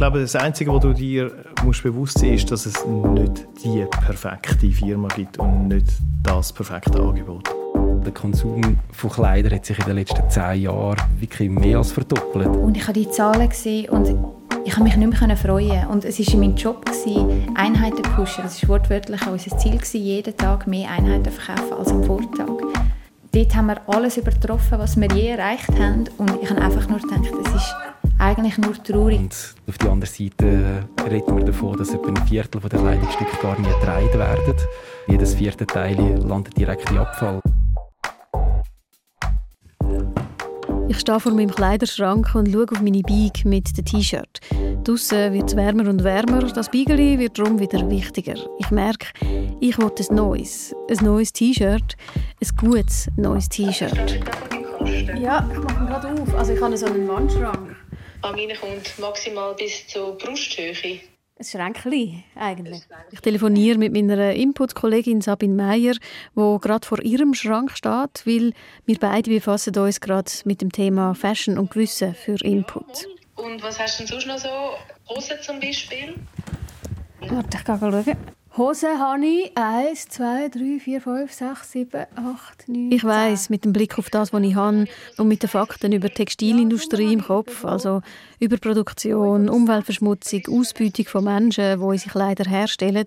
glaube, das Einzige, was du dir musst bewusst sein musst, ist, dass es nicht die perfekte Firma gibt und nicht das perfekte Angebot. Der Konsum von Kleidern hat sich in den letzten zehn Jahren wirklich mehr als verdoppelt. Und ich habe die Zahlen gesehen und ich habe mich nicht mehr freuen. Und es war mein Job, Einheiten zu pushen. Das war wortwörtlich auch unser Ziel, jeden Tag mehr Einheiten zu verkaufen als am Vortag. Dort haben wir alles übertroffen, was wir je erreicht haben. Und ich habe einfach nur gedacht, es ist eigentlich nur traurig. Und auf der anderen Seite reden wir davon, dass etwa ein Viertel der Kleidungsstücke gar nicht getragen werden. Jedes vierte Teil landet direkt in Abfall. Ich stehe vor meinem Kleiderschrank und schaue auf meine Bike mit dem T-Shirt. Draussen wird es wärmer und wärmer. Das Beigeli wird darum wieder wichtiger. Ich merke, ich will ein neues. Ein neues T-Shirt. Ein gutes neues T-Shirt. Ja, ich mache ihn gerade auf. Also ich habe so einen Wandschrank. An meine kommt maximal bis zur Brusthöhe. Ein Schränkchen eigentlich. Ich telefoniere mit meiner Input-Kollegin Sabine Meyer, die gerade vor ihrem Schrank steht, weil wir beide befassen uns gerade mit dem Thema Fashion und Gewissen für Input. Und was hast du denn sonst noch so? Hosen zum Beispiel? Warte, ich gehe schauen. Hosen habe ich 1, 2, 3, 4, 5, 6, 7, 8, 9, Ich weiss, mit dem Blick auf das, was ich habe und mit den Fakten über die Textilindustrie im Kopf, also über Produktion, Umweltverschmutzung, Ausbeutung von Menschen, die unsere Kleider herstellen,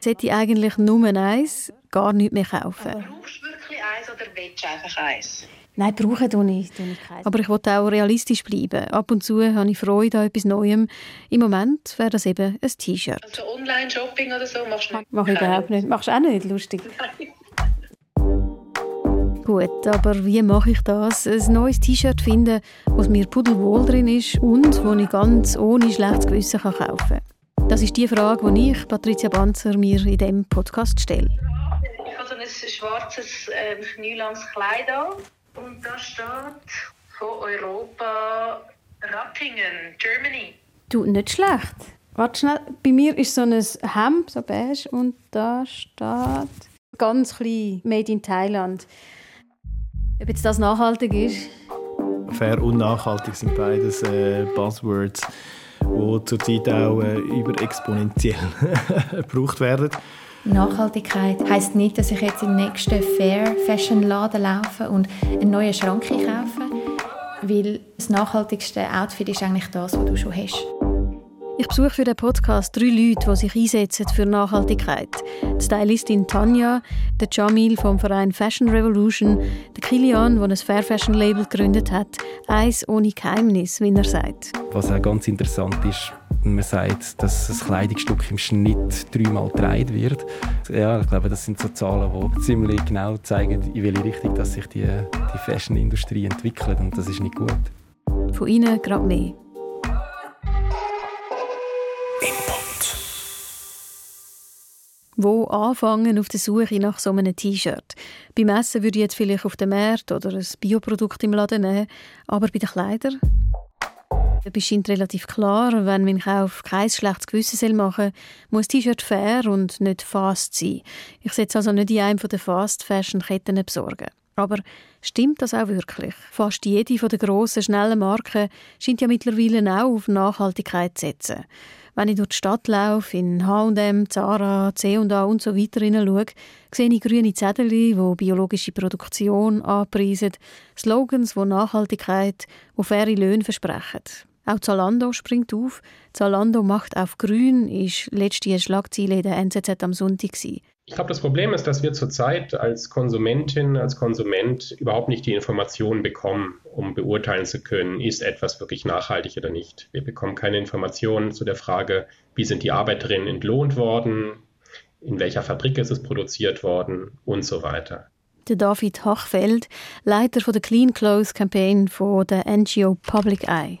sollte ich eigentlich nur eins, gar nichts mehr kaufen. Brauchst du wirklich eins oder willst du einfach eins? Nein, brauchen tue ich, tue ich Aber ich wollte auch realistisch bleiben. Ab und zu habe ich Freude an etwas Neuem. Im Moment wäre das eben ein T-Shirt. Also Online-Shopping oder so machst du nicht? Mach ich überhaupt nicht. Machst du auch nicht? Lustig. Nein. Gut, aber wie mache ich das? Ein neues T-Shirt finden, was mir pudelwohl drin ist und wo ich ganz ohne schlechtes Gewissen kaufen kann. Das ist die Frage, die ich, Patricia Banzer, mir in diesem Podcast stelle. Ich habe so ein schwarzes äh, knielanges Kleid an. Und da steht von Europa Rattingen, Germany. Du, nicht schlecht. Warte schnell, bei mir ist so ein Hemd, so beige, und da steht ganz klein, Made in Thailand. Ob jetzt das nachhaltig ist? Fair und nachhaltig sind beides äh, Buzzwords, die zurzeit auch äh, überexponentiell gebraucht werden. Nachhaltigkeit heißt nicht, dass ich jetzt im nächsten Fair Fashion Laden laufe und einen neuen Schrank kaufe, weil das nachhaltigste Outfit ist eigentlich das, was du schon hast. Ich besuche für den Podcast drei Leute, die sich einsetzen für Nachhaltigkeit. Die Stylistin Tanja, der Jamil vom Verein Fashion Revolution, der Kilian, der ein Fair Fashion Label gegründet hat. Eins ohne Geheimnis, wie er sagt. Was auch ganz interessant ist, man sagt, dass ein Kleidungsstück im Schnitt dreimal getragen wird. Ja, ich glaube, das sind so Zahlen, die ziemlich genau zeigen, in welche Richtung dass sich die, die Fashion-Industrie entwickelt. Und das ist nicht gut. Von Ihnen gerade mehr. Wo anfangen auf der Suche nach so einem T-Shirt? Beim Essen würde ich jetzt vielleicht auf den Markt oder ein Bioprodukt im Laden nehmen, aber bei den Kleidern? Es scheint relativ klar, wenn mein Kauf kein schlechtes Gewissen machen soll, muss T-Shirt fair und nicht fast sein. Ich setze also nicht in einem der Fast-Fashion-Ketten besorgen. Aber stimmt das auch wirklich? Fast jede der grossen, schnellen Marken scheint ja mittlerweile auch auf Nachhaltigkeit zu setzen. Wenn ich durch die Stadt laufe, in H&M, Zara, C&A und so weiter hineinschaue, sehe ich grüne Zettel, die biologische Produktion anpreisen, Slogans, die Nachhaltigkeit, die faire Löhne versprechen. Auch Zalando springt auf. Zalando macht auf grün, ist letzte Schlagzeile in der NZZ am Sonntag. Ich glaube, das Problem ist, dass wir zurzeit als Konsumentin, als Konsument überhaupt nicht die Informationen bekommen, um beurteilen zu können, ist etwas wirklich nachhaltig oder nicht. Wir bekommen keine Informationen zu der Frage, wie sind die Arbeiterinnen entlohnt worden, in welcher Fabrik ist es produziert worden und so weiter. Der David Hachfeld, Leiter der Clean Clothes Campaign von der NGO Public Eye.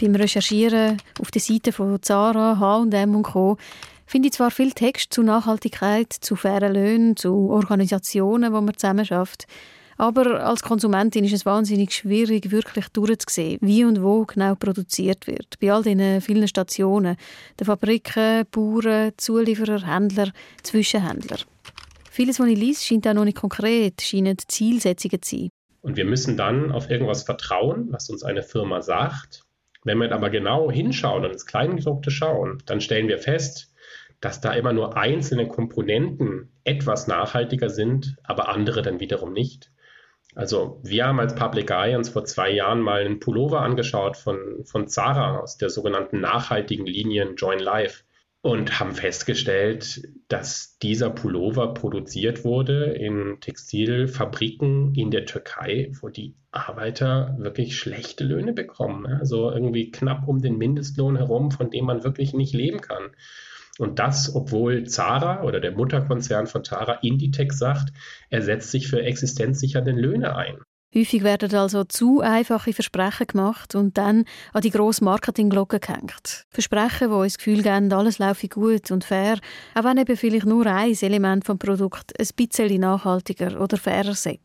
Beim Recherchieren auf der Seite von Zara, H&M und Co finde ich zwar viel Text zu Nachhaltigkeit, zu fairen Löhnen, zu Organisationen, wo man zusammen schafft, aber als Konsumentin ist es wahnsinnig schwierig, wirklich durchzusehen, wie und wo genau produziert wird. Bei all diesen vielen Stationen, den Fabriken, Bauern, Zulieferer, Händler, Zwischenhändler. Vieles, was ich lese, scheint auch noch nicht konkret, scheinen Zielsetzungen zu sein. Und wir müssen dann auf irgendwas vertrauen, was uns eine Firma sagt Wenn wir aber genau hinschauen und ins Kleingedruckte schauen, dann stellen wir fest, dass da immer nur einzelne Komponenten etwas nachhaltiger sind, aber andere dann wiederum nicht. Also wir haben als Public Eye uns vor zwei Jahren mal einen Pullover angeschaut von, von Zara aus der sogenannten nachhaltigen Linien Join Life und haben festgestellt, dass dieser Pullover produziert wurde in Textilfabriken in der Türkei, wo die Arbeiter wirklich schlechte Löhne bekommen. Also irgendwie knapp um den Mindestlohn herum, von dem man wirklich nicht leben kann. Und das, obwohl Zara oder der Mutterkonzern von Zara Inditex sagt, er setzt sich für existenzsichernde Löhne ein. Häufig werden also zu einfache Versprechen gemacht und dann an die grosse Marketingglocke gehängt. Versprechen, die uns das Gefühl geben, alles laufe gut und fair, auch wenn eben vielleicht nur ein Element vom Produkt ein bisschen nachhaltiger oder fairer sei.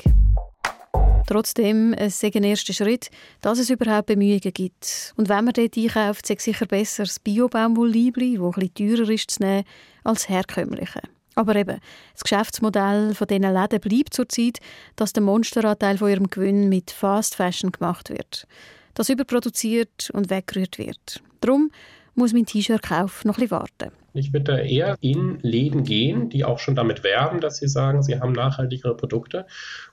Trotzdem, es ist ein erster Schritt, dass es überhaupt Bemühungen gibt. Und wenn man dort einkauft, ist es sicher besser, das Bio-Baumwollliebli, das bisschen teurer ist, zu nehmen, als herkömmliche. Aber eben, das Geschäftsmodell von diesen Läden bleibt zurzeit, dass der Monsteranteil von ihrem Gewinn mit Fast Fashion gemacht wird. Das überproduziert und weggerührt wird. Darum muss mein T-Shirt-Kauf noch ein bisschen warten. Ich würde eher in Läden gehen, die auch schon damit werben, dass sie sagen, sie haben nachhaltigere Produkte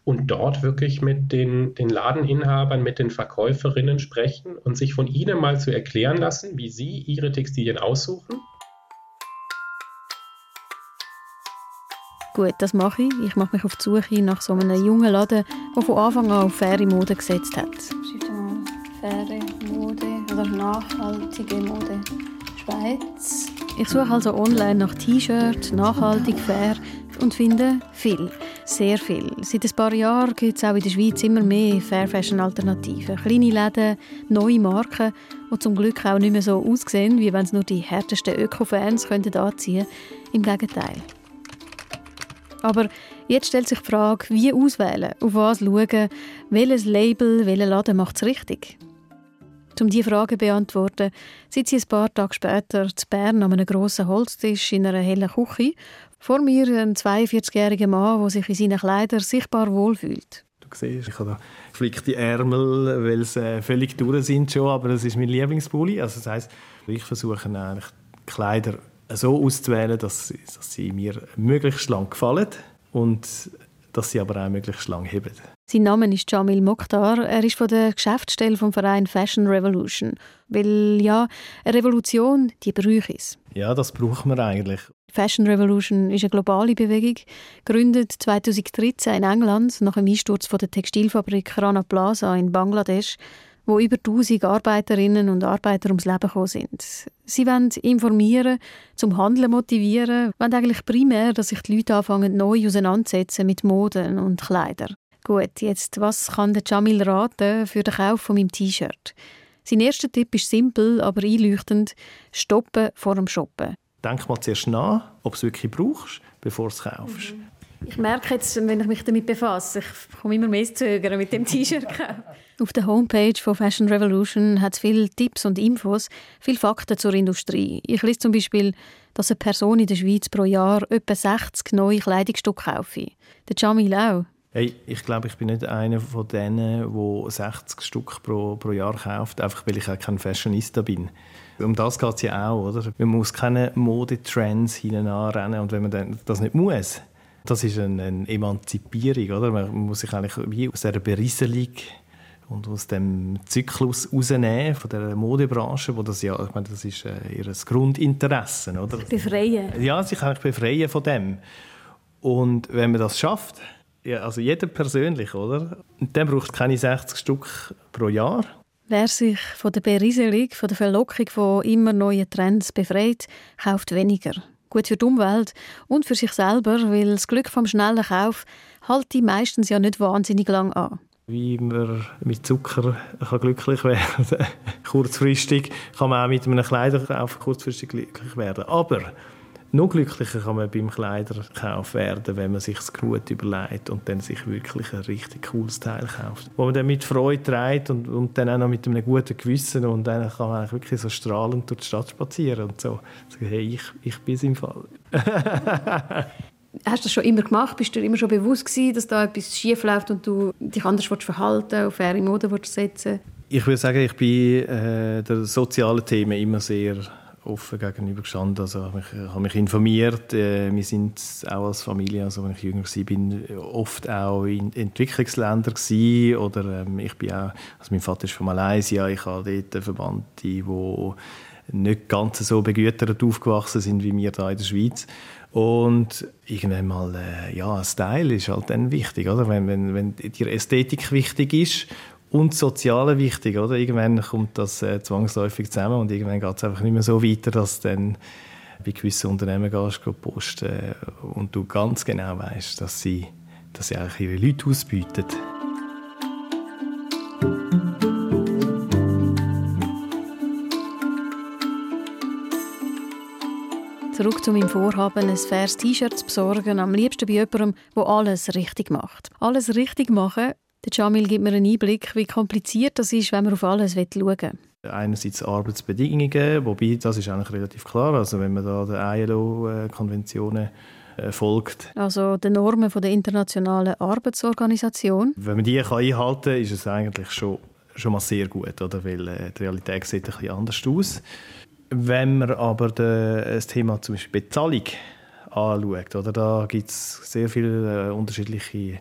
und dort wirklich mit den, den Ladeninhabern, mit den Verkäuferinnen sprechen und sich von ihnen mal zu erklären lassen, wie sie ihre Textilien aussuchen. Gut, das mache ich. Ich mache mich auf die Suche nach so einem jungen Laden, der von Anfang an auf faire Mode gesetzt hat. Faire nachhaltige Mode. Schweiz. Ich suche also online nach T-Shirts, nachhaltig, fair und finde viel, sehr viel. Seit ein paar Jahren gibt es auch in der Schweiz immer mehr Fair Fashion Alternativen. Kleine Läden, neue Marken, die zum Glück auch nicht mehr so aussehen, wie wenn es nur die härtesten Öko-Fans anziehen könnten. Im Gegenteil. Aber jetzt stellt sich die Frage, wie auswählen, auf was schauen, welches Label, welcher Laden macht es richtig? Um diese Frage zu beantworten, sitze ich ein paar Tage später zu Bern an einem grossen Holztisch in einer hellen Küche. Vor mir ein 42-jähriger Mann, der sich in seinen Kleidern sichtbar wohlfühlt. Du siehst, ich habe geflickte Ärmel, weil sie äh, völlig durch sind schon, aber das ist mein Lieblingspulli. Also das heisst, ich versuche eigentlich die Kleider so auszuwählen, dass, dass sie mir möglichst lang gefallen und dass sie aber auch möglichst lang heben. Sein Name ist Jamil Mokhtar. Er ist von der Geschäftsstelle vom Verein Fashion Revolution. Weil ja, eine Revolution, die braucht es. Ja, das braucht man eigentlich. Fashion Revolution ist eine globale Bewegung, gegründet 2013 in England nach dem Einsturz von der Textilfabrik Rana Plaza in Bangladesch wo über 1000 Arbeiterinnen und Arbeiter ums Leben gekommen sind. Sie wollen informieren, zum Handeln motivieren, wollen eigentlich primär, dass sich die Leute anfangen, neu auseinandersetzen mit Moden und Kleidern. Gut, jetzt, was kann der Jamil raten für den Kauf von meinem T-Shirt? Sein erster Tipp ist simpel, aber einleuchtend. Stoppen vor dem Shoppen. Denk mal zuerst nach, ob du es wirklich brauchst, bevor du es kaufst. Mhm. Ich merke jetzt, wenn ich mich damit befasse, ich komme immer mehr zu zögern mit dem T-Shirt. Auf der Homepage von Fashion Revolution hat es viele Tipps und Infos, viele Fakten zur Industrie. Ich lese zum Beispiel, dass eine Person in der Schweiz pro Jahr etwa 60 neue Kleidungsstücke kaufe. Der Jamil auch. Hey, ich glaube, ich bin nicht einer von denen, der 60 Stück pro, pro Jahr kauft, einfach weil ich auch kein Fashionista bin. Um das geht es ja auch, oder? Man muss keine Modetrends hineinrennen und wenn man das nicht muss, das ist eine, eine Emanzipierung, oder? Man muss sich eigentlich wie aus dieser Berieselung und aus dem Zyklus rausnehmen von der Modebranche, wo das ja, ich meine, das ist äh, ihr Grundinteresse, oder? Befreien. Ja, sich eigentlich befreien von dem. Und wenn man das schafft, ja, also jeder persönlich, oder? Dann braucht keine 60 Stück pro Jahr. Wer sich von der Berieselung, von der Verlockung von immer neuen Trends befreit, kauft weniger. Gut für die Umwelt und für sich selber, weil das Glück vom schnellen Kauf hält die meistens ja nicht wahnsinnig lang an. Wie man mit Zucker kann glücklich werden kann. kurzfristig kann man auch mit einem Kleiderkauf kurzfristig glücklich werden. Aber noch glücklicher kann man beim Kleiderkauf werden, wenn man sich es gut überlegt und dann sich wirklich ein richtig cooles Teil kauft. Wo man dann mit Freude trägt und, und dann auch noch mit einem guten Gewissen und dann kann man wirklich so strahlend durch die Stadt spazieren und so. Sagen, hey, ich, ich bin im Fall. Hast du das schon immer gemacht? Bist du dir immer schon bewusst gewesen, dass da etwas schief läuft und du dich anders verhalten auf faire Mode setzen Ich würde sagen, ich bin äh, der sozialen Themen immer sehr offen gegenüber gestanden. Also, ich habe mich, habe mich informiert. Äh, wir sind auch als Familie, also wenn ich jünger war, bin oft auch in Entwicklungsländern oder ähm, ich bin auch, also mein Vater ist von Malaysia, ich habe dort Verwandte, die nicht ganz so begütert aufgewachsen sind wie wir hier in der Schweiz. Und irgendwann mal, äh, ja, Style ist halt dann wichtig, oder? Wenn, wenn, wenn dir Ästhetik wichtig ist und Soziale wichtig, oder? Irgendwann kommt das äh, zwangsläufig zusammen und irgendwann geht es einfach nicht mehr so weiter, dass dann bei gewissen Unternehmen gehst, gehst posten äh, und du ganz genau weißt, dass sie, dass sie eigentlich ihre Leute ausbieten. Zurück zu meinem Vorhaben, ein faires T-Shirt zu besorgen, am liebsten bei jemandem, der alles richtig macht. Alles richtig machen, der Jamil gibt mir einen Einblick, wie kompliziert das ist, wenn man auf alles schauen will. Einerseits Arbeitsbedingungen, wobei das ist eigentlich relativ klar. Also wenn man da den ILO-Konventionen äh, folgt. Also den Normen von der Internationalen Arbeitsorganisation. Wenn man die kann einhalten kann, ist es eigentlich schon, schon mal sehr gut, oder? weil äh, die Realität sieht ein bisschen anders aus. Wenn man aber das Thema zum Beispiel Bezahlung anschaut, oder, da gibt es sehr viele äh, unterschiedliche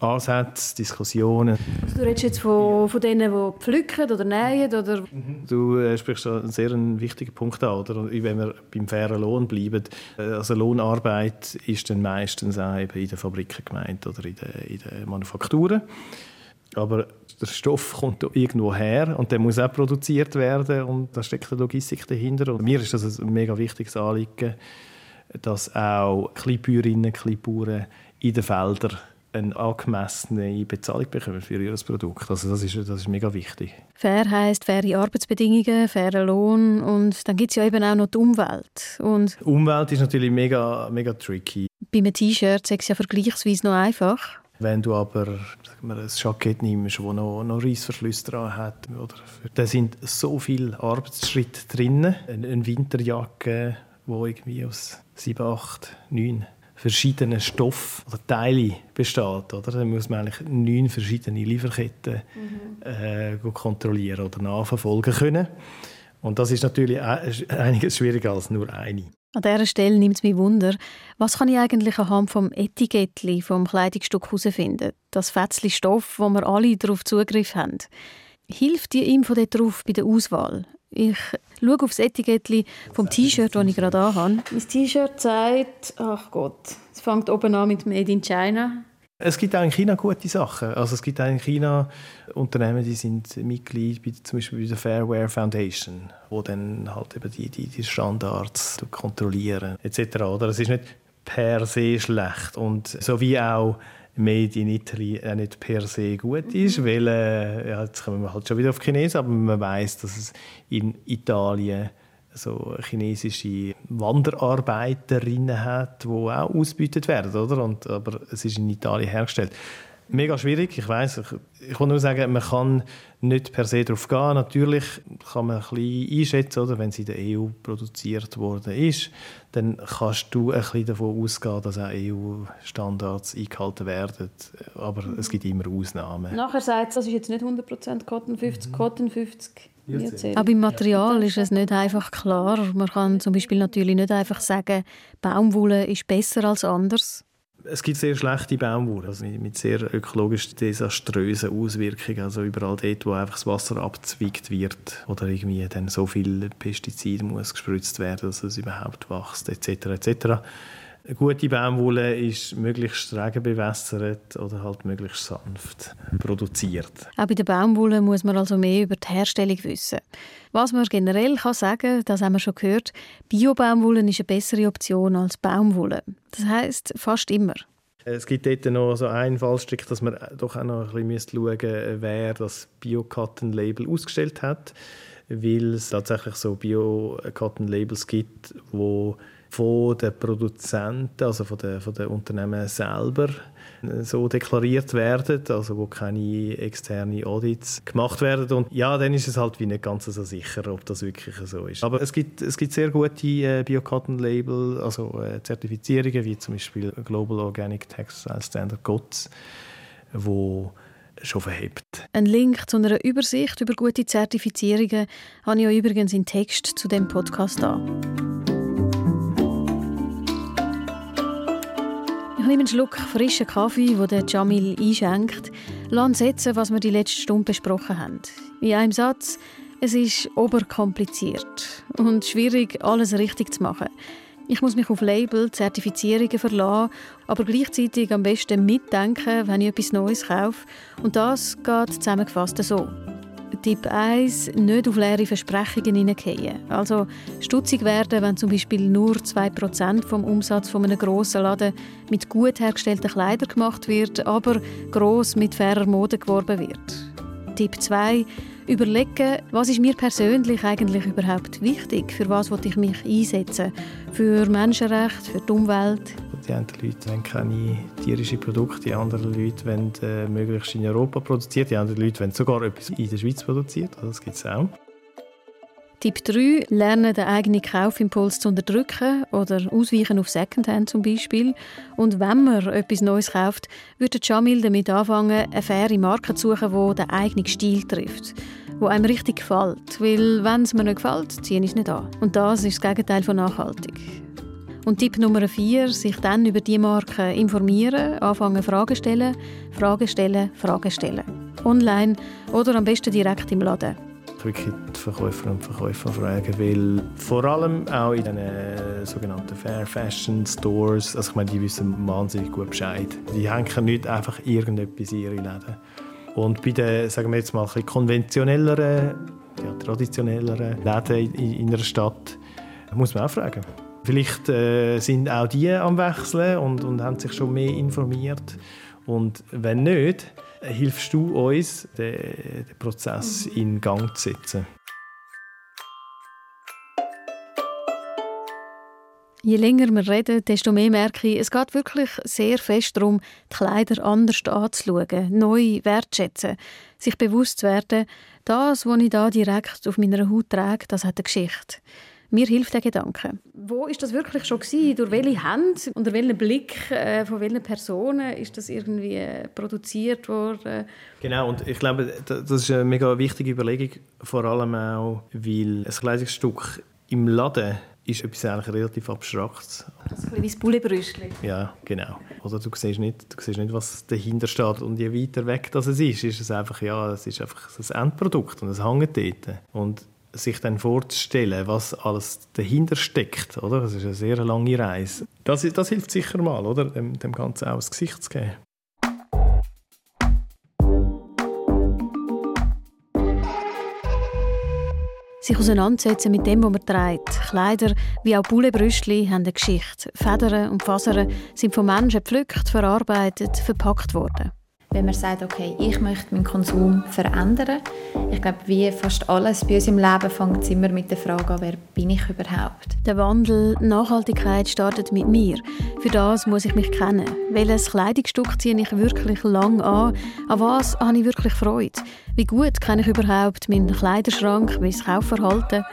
Ansätze, Diskussionen. Also du redest jetzt von, von denen, die pflücken oder nähen? Oder? Du äh, sprichst einen sehr wichtigen Punkt an. Oder? Wenn wir beim fairen Lohn bleiben, äh, also Lohnarbeit ist dann meistens auch eben in den Fabriken gemeint oder in den, in den Manufakturen. Aber der Stoff kommt irgendwo her und der muss auch produziert werden und da steckt eine Logistik dahinter. Und mir ist das ein mega wichtiges Anliegen, dass auch Kleinbäuerinnen, Kleinbauern in den Feldern eine angemessene Bezahlung bekommen für ihr Produkt. Also das ist, das ist mega wichtig. Fair heisst faire Arbeitsbedingungen, fairer Lohn und dann gibt es ja eben auch noch die Umwelt. Und die Umwelt ist natürlich mega, mega tricky. Bei einem T-Shirt ist es ja vergleichsweise noch einfach. Wenn du aber sagen wir, ein Jackett nimmst, das noch, noch Reissverschluss dran hat, oder, da sind so viele Arbeitsschritte drin. Eine Winterjacke, die irgendwie aus 7, 8, 9 verschiedenen Stoffen oder Teile besteht. Oder? Dann muss man eigentlich neun verschiedene Lieferketten mhm. äh, kontrollieren oder nachverfolgen können. Und das ist natürlich einiges schwieriger als nur eine. An dieser Stelle nimmt es mich Wunder, was kann ich eigentlich anhand vom Etikettli vom Kleidungsstück herausfinden? Das Fetzli Stoff, wo wir alle darauf Zugriff haben. Hilft die dort drauf bei der Auswahl? Ich schaue auf das Etikettli vom T-Shirt, das ich gerade habe. Mein T-Shirt sagt, ach Gott, es fängt oben an mit Made in China. Es gibt auch in China gute Sachen. Also es gibt auch in China Unternehmen, die sind Mitglied bei, zum Beispiel bei der Fairware Foundation, wo dann halt eben die, die, die Standards kontrollieren etc. Oder es ist nicht per se schlecht und so wie auch Made in Italy auch nicht per se gut ist, mhm. weil äh, ja, jetzt kommen wir halt schon wieder auf Chinesen, aber man weiß, dass es in Italien so chinesische Wanderarbeiterinnen hat, die auch ausgebeutet werden, oder? Und, aber es ist in Italien hergestellt mega schwierig. Ich weiß, ich, ich will nur sagen, man kann nicht per se darauf gehen. Natürlich kann man ein bisschen einschätzen, oder? wenn sie in der EU produziert worden ist, dann kannst du ein bisschen davon ausgehen, dass auch EU-Standards eingehalten werden. Aber es gibt immer Ausnahmen. Nachher sagt es, das ist jetzt nicht 100% Cotton 50, mhm. Cotton 50. Aber im Material ist es nicht einfach klar. Man kann zum Beispiel natürlich nicht einfach sagen, Baumwolle ist besser als anders. Es gibt sehr schlechte Baumwolle, also mit sehr ökologisch desaströsen Auswirkungen. Also überall dort, wo einfach das Wasser abzwickt wird oder irgendwie dann so viel Pestizid muss gespritzt werden, dass es überhaupt wächst, etc. etc. Eine gute Baumwolle ist möglichst regenbewässert oder halt möglichst sanft produziert. Auch bei der Baumwolle muss man also mehr über die Herstellung wissen. Was man generell kann sagen, das haben wir schon gehört, Bio-Baumwolle ist eine bessere Option als Baumwolle. Das heißt fast immer. Es gibt dort noch so einen Fallstrick, dass man doch auch noch ein bisschen schauen müsste, wer das Bio-Cotton-Label ausgestellt hat, weil es tatsächlich so Bio-Cotton-Labels gibt, wo von den Produzenten, also von den, von den Unternehmen selber äh, so deklariert werden, also wo keine externen Audits gemacht werden und ja, dann ist es halt wie nicht ganz so sicher, ob das wirklich so ist. Aber es gibt, es gibt sehr gute äh, Bio-Cotton-Label, also äh, Zertifizierungen, wie zum Beispiel Global Organic Textile Standard GOTS, wo schon verhebt. Ein Link zu einer Übersicht über gute Zertifizierungen habe ich euch übrigens in Text zu dem Podcast an. Nehme einen Schluck frischen Kaffee, den der Jamil einschenkt, lasse setzen, was wir die letzte Stunde besprochen haben. In einem Satz, es ist oberkompliziert und schwierig, alles richtig zu machen. Ich muss mich auf Label, Zertifizierungen verlassen, aber gleichzeitig am besten mitdenken, wenn ich etwas Neues kaufe. Und das geht zusammengefasst so. Tipp 1, nicht auf leere Versprechungen hineingehen. Also stutzig werden, wenn zum Beispiel nur 2% vom Umsatz von einem grossen Laden mit gut hergestellten Kleidern gemacht wird, aber gross mit fairer Mode geworben wird. Tipp 2, überlegen, was ist mir persönlich eigentlich überhaupt wichtig, für was ich mich einsetzen, für Menschenrechte, für die Umwelt. Die einen Leute wollen keine tierischen Produkte, die anderen Leute wollen äh, möglichst in Europa produziert, die anderen Leute wollen sogar etwas in der Schweiz produziert, also das gibt es auch. Tipp 3. Lernen, den eigenen Kaufimpuls zu unterdrücken oder ausweichen auf Secondhand zum Beispiel. Und wenn man etwas Neues kauft, würde Jamil damit anfangen, eine faire Marke zu suchen, die den eigenen Stil trifft wo einem richtig gefällt. Weil wenn es mir nicht gefällt, ziehe ich es nicht an. Und das ist das Gegenteil von nachhaltig. Und Tipp Nummer 4, sich dann über die Marke informieren, anfangen Fragen stellen, Fragen stellen, Fragen stellen. Online oder am besten direkt im Laden wirklich die Verkäufer und Verkäufer fragen, weil vor allem auch in den äh, sogenannten Fair Fashion Stores, also ich meine, die wissen wahnsinnig gut Bescheid. Die hängen nicht einfach irgendetwas in ihre Läden. Und bei den, sagen wir jetzt mal, konventionelleren, ja, traditionelleren Läden in, in einer Stadt muss man auch fragen. Vielleicht äh, sind auch die am Wechseln und, und haben sich schon mehr informiert. Und wenn nicht, hilfst du uns, den, den Prozess in Gang zu setzen. Je länger wir reden, desto mehr merke ich, es geht wirklich sehr fest darum, die Kleider anders anzuschauen, neu wertschätzen, sich bewusst zu werden, das, was ich da direkt auf meiner Haut trage, das hat eine Geschichte. Mir hilft der Gedanke. Wo ist das wirklich schon gewesen? Durch welche Hand? Unter welchem Blick? Äh, von welchen Personen ist das irgendwie äh, produziert worden? Genau, und ich glaube, das ist eine mega wichtige Überlegung, vor allem auch, weil ein Kleidungsstück im Laden ist etwas eigentlich relativ Abstraktes. Das ist ein bisschen wie das Bullebrüstchen. Ja, genau. Oder du siehst, nicht, du siehst nicht, was dahinter steht. Und je weiter weg das es ist, ist es einfach, ja, es ist einfach das Endprodukt und es hängt dort. Und sich dann vorzustellen, was alles dahinter steckt, oder? Das ist eine sehr lange Reise. Das, das hilft sicher mal, oder? Dem, dem Ganzen auch das Gesicht zu geben. sich auseinandersetzen mit dem, was man trägt. Kleider wie auch Bullebrüstli haben eine Geschichte. Federn und Fasern sind von Menschen gepflückt, verarbeitet, verpackt worden wenn man sagt, okay, ich möchte meinen Konsum verändern. Ich glaube, wie fast alles bei uns im Leben fängt es immer mit der Frage an, wer bin ich überhaupt? Der Wandel, Nachhaltigkeit startet mit mir. Für das muss ich mich kennen. Welches Kleidungsstück ziehe ich wirklich lang an? An was habe ich wirklich Freude? Wie gut kenne ich überhaupt meinen Kleiderschrank, mein Kaufverhalten?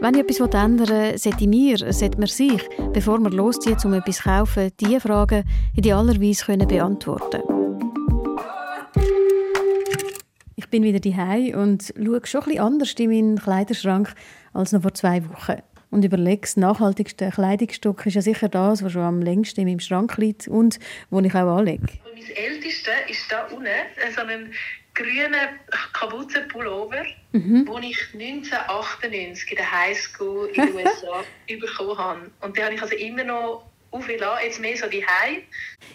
Wenn ich etwas ändern will, sollte mir, sollte man sich, bevor man loszieht, um etwas zu kaufen, diese Fragen idealerweise beantworten können. Ich bin wieder daheim und schaue schon etwas anders in meinen Kleiderschrank als noch vor zwei Wochen. Und überlege, das nachhaltigste Kleidungsstück ist ja sicher das, was schon am längsten in meinem Schrank liegt und wo ich auch anlege. Mein ältester ist da unten, so ein grüner Kapuzenpullover, mhm. den ich 1998 in der Highschool in den USA bekommen habe. Und den habe ich also immer noch aufgelassen, jetzt mehr so die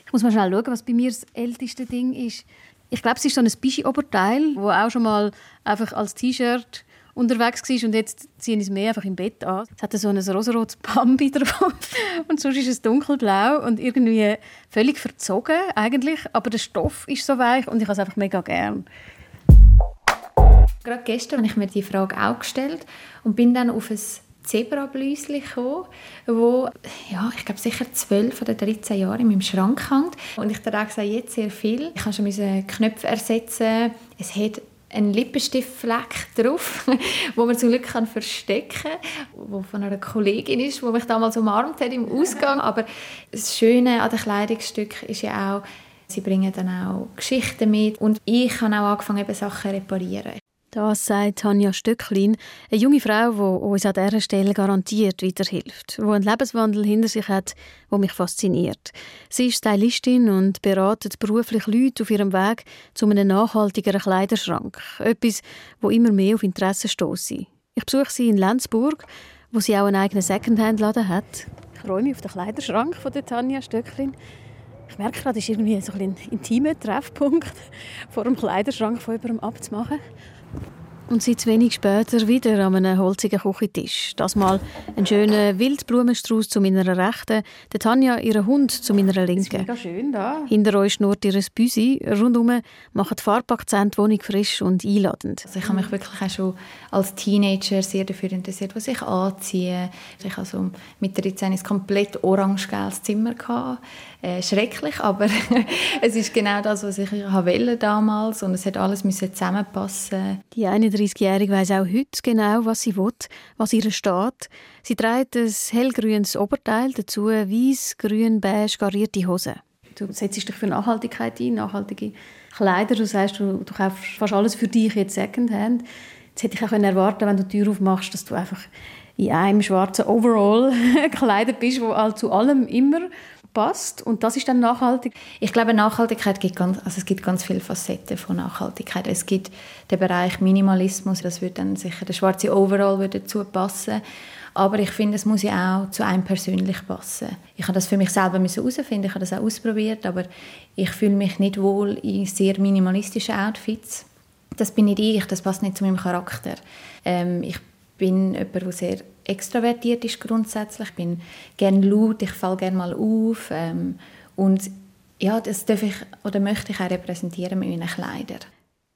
Ich muss mal schnell schauen, was bei mir das älteste Ding ist. Ich glaube, es ist so ein Bischi-Oberteil, wo auch schon mal einfach als T-Shirt unterwegs war und jetzt ziehe ich es mehr einfach im Bett an. Es hat so ein rosarotes Bambi drauf und sonst ist es dunkelblau und irgendwie völlig verzogen eigentlich, aber der Stoff ist so weich und ich habe es einfach mega gern. Gerade gestern habe ich mir die Frage auch gestellt und bin dann auf ein Zebrablüsli gekommen, wo ja, ich glaube sicher 12 oder 13 Jahre in meinem Schrank hängt. Und ich trage es jetzt sehr viel. Ich habe schon Knöpfe ersetzen. Es hat einen Lippenstiftfleck drauf, wo man zum Glück kann verstecken kann, wo von einer Kollegin ist, die mich damals umarmt hat im Ausgang. Aber das Schöne an den Kleidungsstücken ist ja auch, Sie bringen dann auch Geschichten mit und ich habe auch angefangen, eben Sachen zu reparieren. Das sagt Tanja Stöcklin, eine junge Frau, die uns an dieser Stelle garantiert weiterhilft, die einen Lebenswandel hinter sich hat, der mich fasziniert. Sie ist Stylistin und beratet beruflich Leute auf ihrem Weg zu einem nachhaltigeren Kleiderschrank. Etwas, wo immer mehr auf Interesse stoße. Ich besuche sie in Lenzburg, wo sie auch einen eigenen Secondhand-Laden hat. Ich freue mich auf den Kleiderschrank von der Tanja Stöcklin. Ich merke gerade, es ist irgendwie so ein intimer Treffpunkt, vor dem Kleiderschrank von jemandem abzumachen. Und seit wenig später wieder an einem holzigen Küchentisch. Das mal ein schöner Wildblumenstrauß zu meiner Rechten, der Tanja ihren Hund zu meiner Linken. Das ist mega schön da. Hinter euch schnurrt ihr Büsi. Rundum machen die Farbakzente die Wohnung frisch und einladend. Also ich habe mich wirklich auch schon als Teenager sehr dafür interessiert, was ich anziehe. Ich also mit 13 ein komplett orange-gelbes Zimmer. Gehabt. Äh, schrecklich, aber es ist genau das, was ich wollte damals und es hat alles müssen zusammenpassen. Die 31-Jährige weiß auch heute genau, was sie will, was ihr steht. Sie trägt ein hellgrünes Oberteil, dazu weiß, grün, beige garierte Hosen. Du setzt dich für Nachhaltigkeit ein, nachhaltige Kleider. Du sagst, du, du kaufst fast alles für dich jetzt Secondhand. Jetzt hätte ich auch erwarten wenn du die Tür aufmachst, dass du einfach in einem schwarzen Overall gekleidet bist, wo all zu allem immer passt und das ist dann nachhaltig. Ich glaube, Nachhaltigkeit gibt ganz, also es gibt ganz viele Facetten von Nachhaltigkeit. Es gibt den Bereich Minimalismus, das würde dann sicher der schwarze Overall würde dazu passen. Aber ich finde, es muss ja auch zu einem persönlich passen. Ich habe das für mich selber herausfinden, ich habe das auch ausprobiert, aber ich fühle mich nicht wohl in sehr minimalistischen Outfits. Das bin nicht ich, das passt nicht zu meinem Charakter. Ähm, ich bin jemand, der sehr extrovertiert ist grundsätzlich. Ich bin gerne laut, ich falle gerne mal auf. Ähm, und ja, das darf ich oder möchte ich auch repräsentieren mit meinen Kleidern.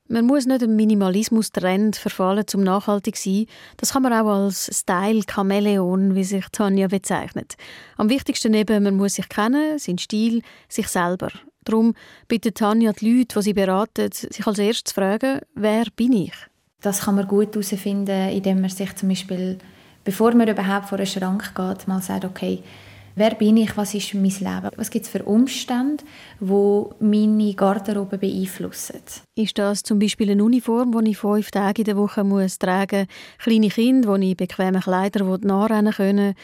Man muss nicht einem Minimalismus-Trend verfallen, zum nachhaltig zu sein. Das kann man auch als Style-Chamäleon, wie sich Tanja bezeichnet. Am wichtigsten eben, man muss sich kennen, seinen Stil, sich selber. Darum bittet Tanja die Leute, die sie beraten, sich als erstes zu fragen, wer bin ich? Das kann man gut herausfinden, indem man sich zum Beispiel, bevor man überhaupt vor einen Schrank geht, mal sagt, okay, wer bin ich, was ist mein Leben, was gibt es für Umstände, wo meine Garderobe beeinflussen. Ist das zum Beispiel eine Uniform, die ich fünf Tage in der Woche muss tragen muss, kleine Kinder, die ich bequeme Kleider nachrennen können,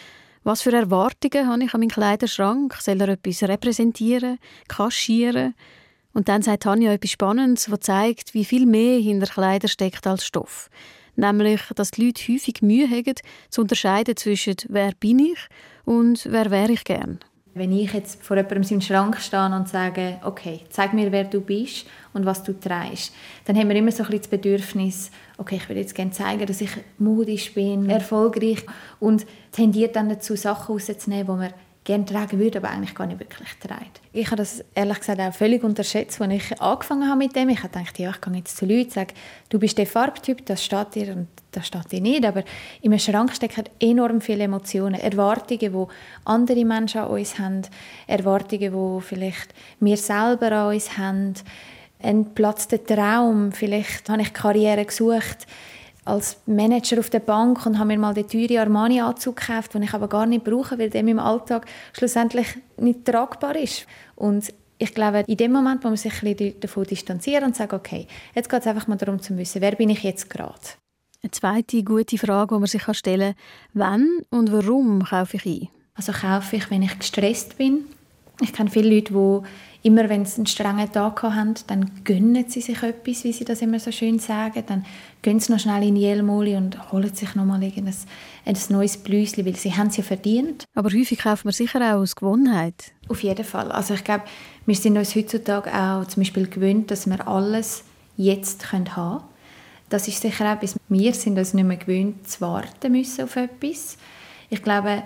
was für Erwartungen habe ich an meinen Kleiderschrank? Soll er etwas repräsentieren, kaschieren? Und dann sagt Tanja etwas Spannendes, das zeigt, wie viel mehr hinter Kleidern steckt als Stoff. Nämlich, dass die Leute häufig Mühe haben, zu unterscheiden zwischen «Wer bin ich?» und «Wer wäre ich gern?». Wenn ich jetzt vor jemandem im Schrank stehe und sage, okay, zeig mir, wer du bist und was du trägst, dann haben wir immer so ein bisschen das Bedürfnis, okay, ich will jetzt gerne zeigen, dass ich mutig bin, erfolgreich und tendiert dann dazu, Sachen rauszunehmen, die man gerne tragen würde, aber eigentlich gar nicht wirklich trägt. Ich habe das ehrlich gesagt auch völlig unterschätzt, als ich angefangen habe mit dem. Ich dachte, ja, ich gehe jetzt zu Leuten und sage, du bist der Farbtyp, das steht dir und das steht dir nicht. Aber in einem Schrank stecken enorm viele Emotionen, Erwartungen, die andere Menschen an uns haben, Erwartungen, die vielleicht wir selber an uns haben, ein platzter Traum. Vielleicht habe ich Karriere gesucht, als Manager auf der Bank und habe mir mal den teuren Armani-Anzug gekauft, den ich aber gar nicht brauche, weil der im Alltag schlussendlich nicht tragbar ist. Und ich glaube, in dem Moment, wo man sich ein bisschen davon distanziert und sagt, okay, jetzt geht es einfach mal darum zu wissen, wer bin ich jetzt gerade? Eine zweite gute Frage, die man sich stellen kann, wann und warum kaufe ich ein? Also kaufe ich, wenn ich gestresst bin. Ich kenne viele Leute, die immer wenn sie einen strengen Tag haben, dann gönnen sie sich etwas, wie sie das immer so schön sagen. Dann gehen sie noch schnell in die Jelmoli und holen sich noch mal ein, ein neues Blüsli, weil sie haben es ja verdient. Aber häufig kauft man sicher auch aus Gewohnheit. Auf jeden Fall. Also ich glaube, wir sind uns heutzutage auch zum Beispiel gewöhnt, dass wir alles jetzt haben können. Das ist sicher auch, bis wir sind uns nicht mehr gewöhnt, zu warten müssen auf etwas. Ich glaube,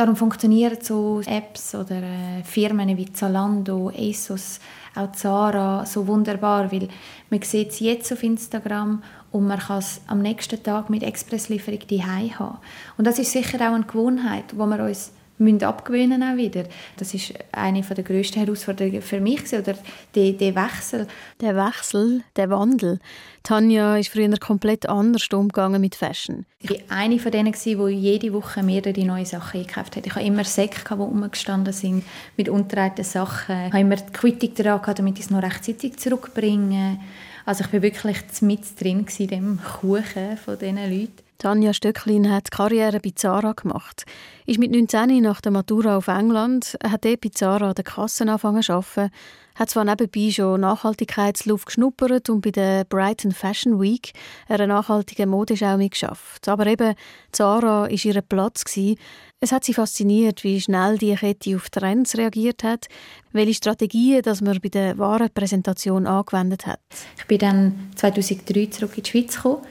Darum funktionieren so Apps oder äh, Firmen wie Zalando, ASOS, auch Zara so wunderbar, weil man sieht es jetzt auf Instagram und man kann es am nächsten Tag mit Expresslieferung daheim haben. Und das ist sicher auch eine Gewohnheit, wo wir uns müssen abgewöhnen auch wieder. Das ist eine der grössten Herausforderungen für mich oder der, der Wechsel. Der Wechsel, der Wandel. Tanja ist früher komplett anders umgegangen mit Fashion. Ich war eine von denen, die jede Woche mehrere neue Sachen gekauft hat. Ich hatte immer Säcke, die rumgestanden sind mit unterreiten Sachen. Ich habe immer die Quittung daran, damit ich es noch rechtzeitig zurückbringe. Also ich war wirklich mit drin in dem Kuchen von diesen Leuten. Tanja Stöcklin hat Karriere bei Zara gemacht. Ist mit 19 nach der Matura auf England, hat dort bei Zara an der Kasse angefangen zu arbeiten, hat zwar nebenbei schon Nachhaltigkeitsluft geschnuppert und bei der Brighton Fashion Week, einer nachhaltigen Modeschau mitgeschafft. Aber eben, Zara war ihr Platz. Gewesen. Es hat sie fasziniert, wie schnell die Kette auf Trends reagiert hat, welche Strategien dass man bei der Warenpräsentation angewendet hat. Ich bin dann 2003 zurück in die Schweiz gekommen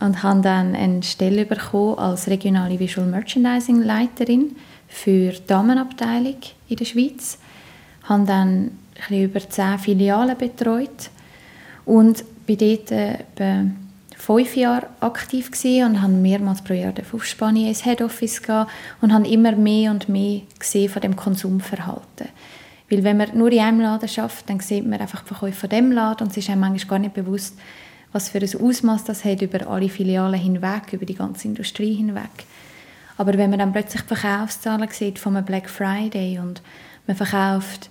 und habe dann eine Stelle bekommen als regionale Visual Merchandising Leiterin für die Damenabteilung in der Schweiz. Habe dann über zehn Filialen betreut und bin dort etwa fünf Jahre aktiv und habe mehrmals pro Jahr auf Spanien ins Head Office gehen und habe immer mehr und mehr gesehen von dem Konsumverhalten. Weil wenn man nur in einem Laden schafft, dann sieht man einfach die Verkäufe von dem Laden und es ist einem manchmal gar nicht bewusst, was für ein Ausmaß das hat über alle Filialen hinweg, über die ganze Industrie hinweg. Aber wenn man dann plötzlich Verkaufszahlen sieht von einem Black Friday und man verkauft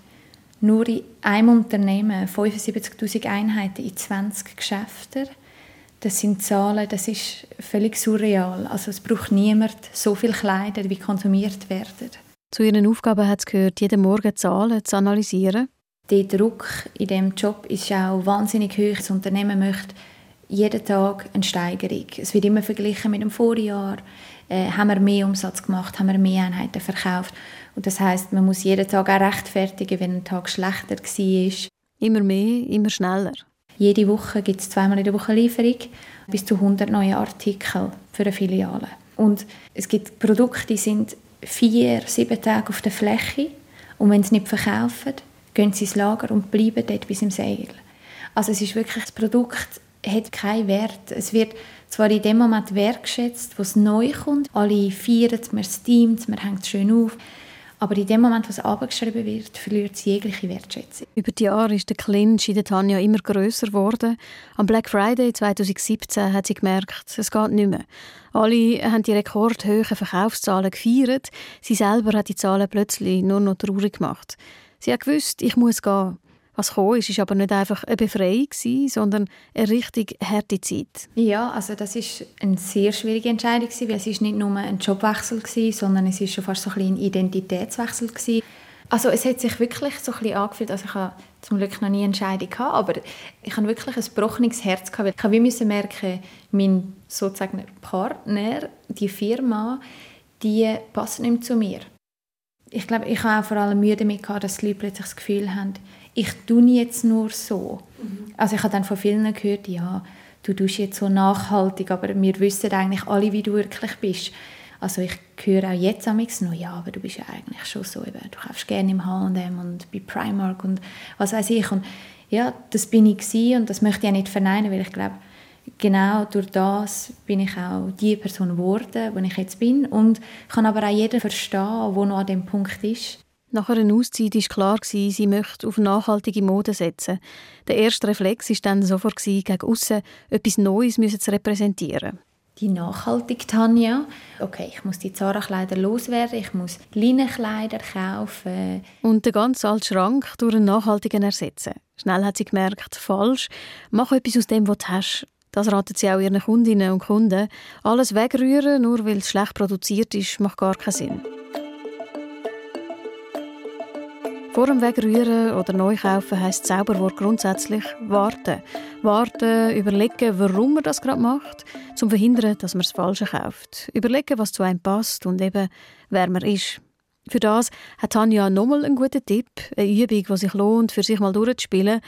nur in einem Unternehmen 75'000 Einheiten in 20 Geschäften, das sind Zahlen, das ist völlig surreal. Also es braucht niemand so viel Kleider, wie konsumiert werden. Zu Ihren Aufgaben hat es gehört, jeden Morgen Zahlen zu analysieren. Der Druck in diesem Job ist auch wahnsinnig hoch. Das Unternehmen möchte jeden Tag eine Steigerung. Es wird immer verglichen mit dem Vorjahr. Äh, haben wir mehr Umsatz gemacht, haben wir mehr Einheiten verkauft. Und das heißt, man muss jeden Tag auch rechtfertigen, wenn ein Tag schlechter war. Immer mehr, immer schneller. Jede Woche gibt es zweimal in der Woche Lieferung, bis zu 100 neue Artikel für eine Filiale. Und es gibt Produkte, die sind vier, sieben Tage auf der Fläche und wenn sie nicht verkaufen, gehen sie ins Lager und bleiben dort bis im Seil. Also es ist wirklich das Produkt hat keinen Wert. Es wird zwar in dem Moment wertgeschätzt, wo es neu kommt. Alle feiern man steamt man hängt schön auf. Aber in dem Moment, wo es abgeschrieben wird, verliert es jegliche Wertschätzung. Über die Jahre ist der Clinch in der Tanja immer grösser geworden. Am Black Friday 2017 hat sie gemerkt, es geht nicht mehr. Alle haben die rekordhohen Verkaufszahlen gefeiert. Sie selber hat die Zahlen plötzlich nur noch traurig gemacht. Sie hat gewusst, ich muss gehen. Was kam, ist, ist aber nicht einfach eine Befreiung, sondern eine richtig harte Zeit. Ja, also das ist eine sehr schwierige Entscheidung, weil es ist nicht nur ein Jobwechsel, sondern es ist schon fast so ein, ein Identitätswechsel. Also es hat sich wirklich so ein bisschen angefühlt, also ich habe zum Glück noch nie eine Entscheidung gehabt, aber ich habe wirklich ein gebrochenes Herz gehabt, ich musste merken, mein sozusagen Partner, die Firma, die passt nicht mehr zu mir. Ich glaube, ich habe auch vor allem Mühe damit gehabt, dass die Leute plötzlich das Gefühl haben, ich tue jetzt nur so. Mhm. Also ich habe dann von vielen gehört, ja, du tust jetzt so nachhaltig, aber wir wissen eigentlich alle, wie du wirklich bist. Also ich höre auch jetzt am noch, ja, aber du bist ja eigentlich schon so, eben, du kaufst gerne im H&M und bei Primark und was weiß ich. Und ja, das bin ich gewesen und das möchte ich auch nicht verneinen, weil ich glaube, genau durch das bin ich auch die Person geworden, die ich jetzt bin und kann aber auch jeden verstehen, der noch an dem Punkt ist. Nach einer Auszeit war klar, sie möchte auf nachhaltige Mode setzen. Der erste Reflex war dann sofort, gegen außen etwas Neues zu repräsentieren. Die nachhaltige Tanja. Okay, ich muss die Zara-Kleider loswerden, ich muss Leinenkleider kaufen. Und den ganz alten Schrank durch einen nachhaltigen ersetzen. Schnell hat sie gemerkt, falsch. Mach etwas aus dem, was du hast. Das raten sie auch ihren Kundinnen und Kunden. Alles wegrühren, nur weil es schlecht produziert ist, macht gar keinen Sinn. Vor dem Wegrühren oder neu kaufen heisst Zauberwort grundsätzlich warten. Warten, überlegen, warum man das gerade macht, um zu verhindern, dass man das Falsche kauft. Überlegen, was zu einem passt und eben, wer man ist. Für das hat Tanja nochmal einen guten Tipp, eine Übung, die sich lohnt, für sich mal durchzuspielen.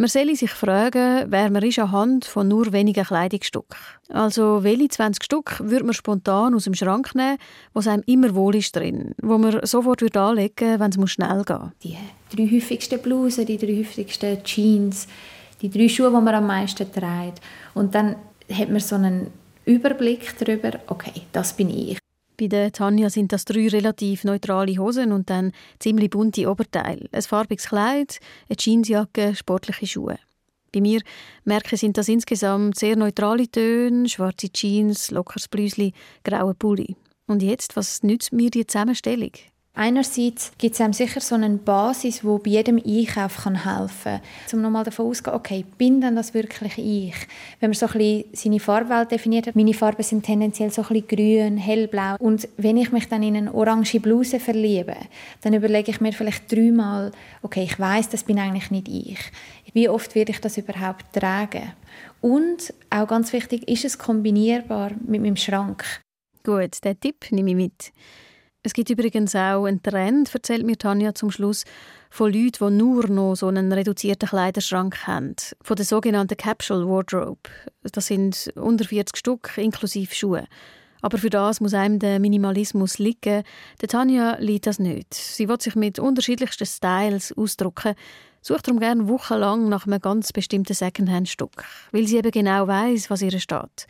Man soll sich fragen, wer man ist anhand von nur wenigen Kleidungsstücken. Also welche 20 Stück würde man spontan aus dem Schrank nehmen, was einem immer wohl ist drin, wo man sofort würde anlegen, wenn es schnell geht. Die drei häufigsten Blusen, die drei häufigsten Jeans, die drei Schuhe, die man am meisten trägt. Und dann hat man so einen Überblick darüber, okay, das bin ich. Bei der Tanja sind das drei relativ neutrale Hosen und dann ziemlich bunte Oberteile. Ein farbiges Kleid, eine Jeansjacke, sportliche Schuhe. Bei mir merke sind das insgesamt sehr neutrale Töne, schwarze Jeans, lockeres Blüsli, graue Pulli. Und jetzt, was nützt mir die Zusammenstellung? Einerseits gibt es einem sicher so eine Basis, die bei jedem Einkauf kann helfen kann. Um nochmal davon auszugehen, okay, bin denn das wirklich ich? Wenn man so ein bisschen seine Farbwelt definiert hat, meine Farben sind tendenziell so ein bisschen grün, hellblau. Und wenn ich mich dann in eine orange Bluse verliebe, dann überlege ich mir vielleicht dreimal, okay, ich weiß, das bin eigentlich nicht ich. Wie oft werde ich das überhaupt tragen? Und auch ganz wichtig, ist es kombinierbar mit meinem Schrank? Gut, den Tipp nehme ich mit. Es gibt übrigens auch einen Trend, erzählt mir Tanja zum Schluss, von Leuten, die nur noch so einen reduzierten Kleiderschrank haben. Von der sogenannten Capsule Wardrobe. Das sind unter 40 Stück, inklusive Schuhe. Aber für das muss einem der Minimalismus liegen. Der Tanja liegt das nicht. Sie will sich mit unterschiedlichsten Styles ausdrücken, sucht darum gerne wochenlang nach einem ganz bestimmten Secondhand-Stück, weil sie eben genau weiß, was ihr steht.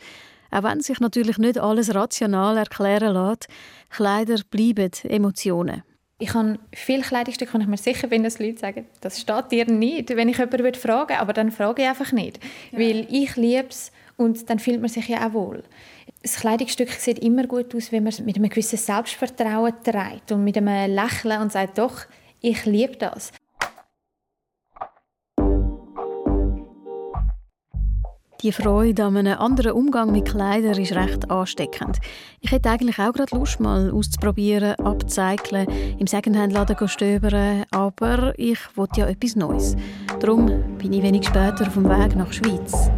Auch wenn sich natürlich nicht alles rational erklären lässt, Kleider bleiben Emotionen. Ich habe viele Kleidungsstücke, und ich mir sicher bin, dass Leute sagen, das steht dir nicht, wenn ich jemanden fragen würde, aber dann frage ich einfach nicht. Ja. Weil ich liebe es und dann fühlt man sich ja auch wohl. Das Kleidungsstück sieht immer gut aus, wenn man es mit einem gewissen Selbstvertrauen trägt und mit einem Lächeln und sagt, doch, ich liebe das. Die Freude an einem anderen Umgang mit Kleidern ist recht ansteckend. Ich hätte eigentlich auch gerade Lust, mal auszuprobieren, abzucyceln, im Secondhand-Laden zu stöbern, aber ich wollte ja etwas Neues. Darum bin ich wenig später auf dem Weg nach Schweiz.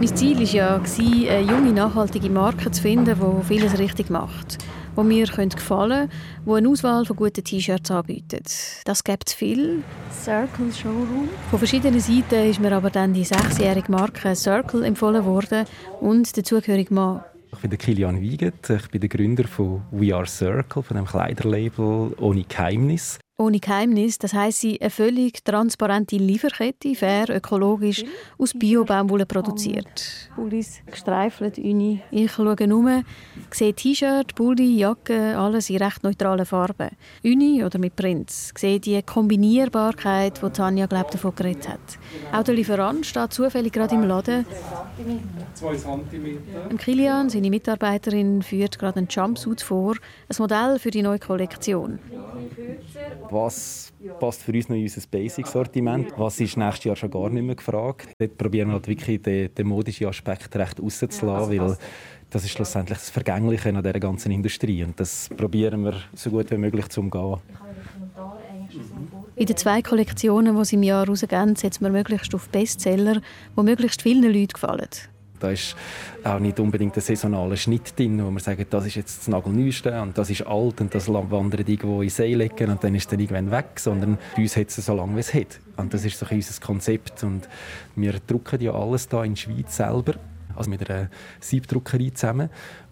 Mein Ziel war ja, eine junge, nachhaltige Marke zu finden, die vieles richtig macht die mir gefallen können, die eine Auswahl von guten T-Shirts anbietet. Das gibt es viel. Circle Showroom. Von verschiedenen Seiten ist mir aber dann die sechsjährige Marke Circle empfohlen worden und der zugehörige Mann. Ich bin Kilian Wiegert, ich bin der Gründer von We Are Circle, von dem Kleiderlabel ohne Geheimnis. Ohne Geheimnis, das heisst sie eine völlig transparente Lieferkette, fair, ökologisch, aus Bio-Baumwolle produziert. Pullis gestreifelt, Uni. Ich schaue um, sehe T-Shirt, Pulli, Jacke, alles in recht neutralen Farben. Uni oder mit Prints. Ich sehe die Kombinierbarkeit, die Tanja glaubt, davon geredet hat. Auch der Lieferant steht zufällig gerade im Laden. Zwei Zentimeter. Kilian, seine Mitarbeiterin, führt gerade einen Jumpsuit vor, ein Modell für die neue Kollektion was passt für uns noch in unser Basic-Sortiment, was ist nächstes Jahr schon gar nicht mehr gefragt. Dort probieren wir halt wirklich den, den modischen Aspekt recht rauszulassen, weil das ist schlussendlich das Vergängliche an dieser ganzen Industrie und das probieren wir so gut wie möglich zu umgehen. In den zwei Kollektionen, die sie im Jahr rausgeben, setzen wir möglichst auf Bestseller, die möglichst vielen Leuten gefallen. Da ist auch nicht unbedingt ein saisonaler Schnitt drin, wo man sagt, das ist jetzt das Nagelneueste und das ist alt und das wandert irgendwo in See legen und dann ist es irgendwann weg, sondern bei uns hat es so lange, wie es hat. Und das ist so unser Konzept und wir drucken ja alles da in der Schweiz selber, also mit einer Siebdruckerei zusammen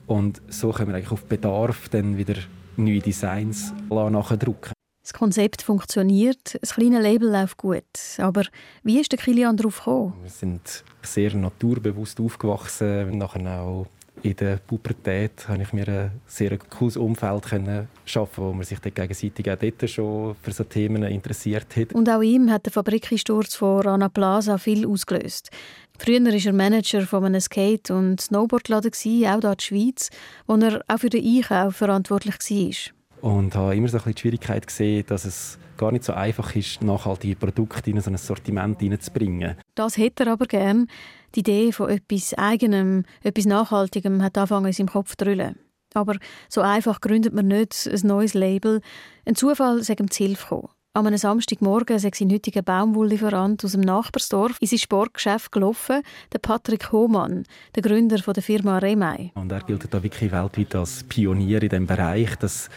und so können wir eigentlich auf Bedarf dann wieder neue Designs nachdrucken. Das Konzept funktioniert, das kleine Label läuft gut. Aber wie ist der Kilian darauf gekommen? Wir sind sehr naturbewusst aufgewachsen. Nachher auch in der Pubertät habe ich mir ein sehr cooles Umfeld können schaffen, wo man sich dann gegenseitig auch dort schon für so Themen interessiert hat. Und auch ihm hat der Fabrikensturz von Rana Plaza viel ausgelöst. Früher war er Manager von einem Skate- und Snowboardladen, auch hier in der Schweiz, wo er auch für den Einkauf verantwortlich war. Und habe immer so ein bisschen die Schwierigkeit gesehen, dass es gar nicht so einfach ist, nachhaltige Produkte in so ein Sortiment hineinzubringen. Das hätte er aber gern. Die Idee von etwas Eigenem, etwas Nachhaltigem hat angefangen in seinem Kopf zu drüllen. Aber so einfach gründet man nicht ein neues Label. Ein Zufall ist ihm zu Hilfe gekommen. An einem Samstagmorgen sei sein heutiger Baumwolllieferant aus dem Nachbarsdorf in sein Sportgeschäft gelaufen, der Patrick Hohmann, der Gründer der Firma Remei. Und er gilt da wirklich weltweit als Pionier in diesem Bereich, dass